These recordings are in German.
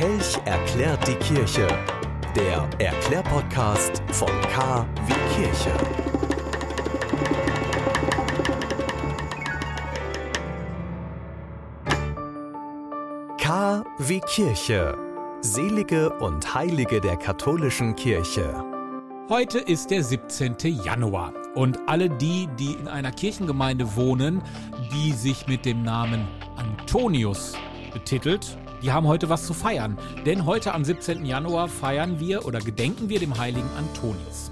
Kelch erklärt die Kirche. Der Erklärpodcast von K wie Kirche. K wie Kirche. Selige und Heilige der katholischen Kirche. Heute ist der 17. Januar und alle die, die in einer Kirchengemeinde wohnen, die sich mit dem Namen Antonius betitelt, die haben heute was zu feiern. Denn heute am 17. Januar feiern wir oder gedenken wir dem heiligen Antonius.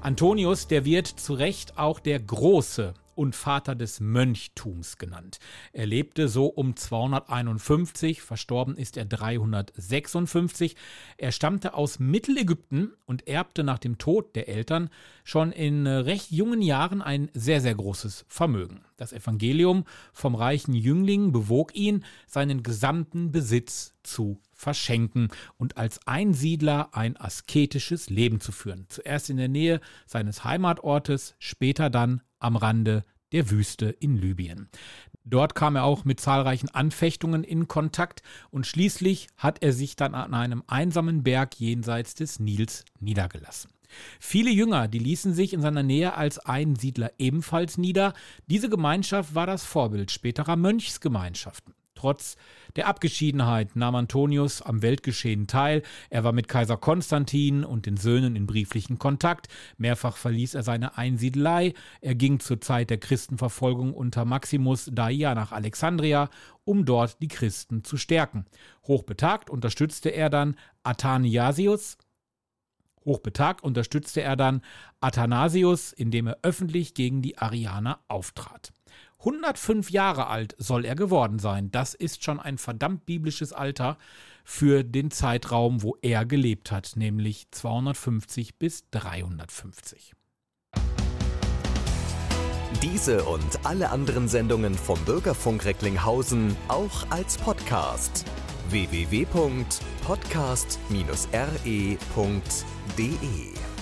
Antonius, der wird zu Recht auch der Große und Vater des Mönchtums genannt. Er lebte so um 251, verstorben ist er 356. Er stammte aus Mittelägypten und erbte nach dem Tod der Eltern schon in äh, recht jungen Jahren ein sehr, sehr großes Vermögen. Das Evangelium vom reichen Jüngling bewog ihn, seinen gesamten Besitz zu verschenken und als Einsiedler ein asketisches Leben zu führen. Zuerst in der Nähe seines Heimatortes, später dann am Rande der Wüste in Libyen. Dort kam er auch mit zahlreichen Anfechtungen in Kontakt und schließlich hat er sich dann an einem einsamen Berg jenseits des Nils niedergelassen. Viele Jünger, die ließen sich in seiner Nähe als Einsiedler ebenfalls nieder. Diese Gemeinschaft war das Vorbild späterer Mönchsgemeinschaften. Trotz der Abgeschiedenheit nahm Antonius am Weltgeschehen teil. Er war mit Kaiser Konstantin und den Söhnen in brieflichen Kontakt. Mehrfach verließ er seine Einsiedelei. Er ging zur Zeit der Christenverfolgung unter Maximus Daia nach Alexandria, um dort die Christen zu stärken. Hochbetagt unterstützte er dann Athanasius, Hochbetagt unterstützte er dann Athanasius, indem er öffentlich gegen die Arianer auftrat. 105 Jahre alt soll er geworden sein. Das ist schon ein verdammt biblisches Alter für den Zeitraum, wo er gelebt hat, nämlich 250 bis 350. Diese und alle anderen Sendungen vom Bürgerfunk Recklinghausen auch als Podcast www.podcast-re.de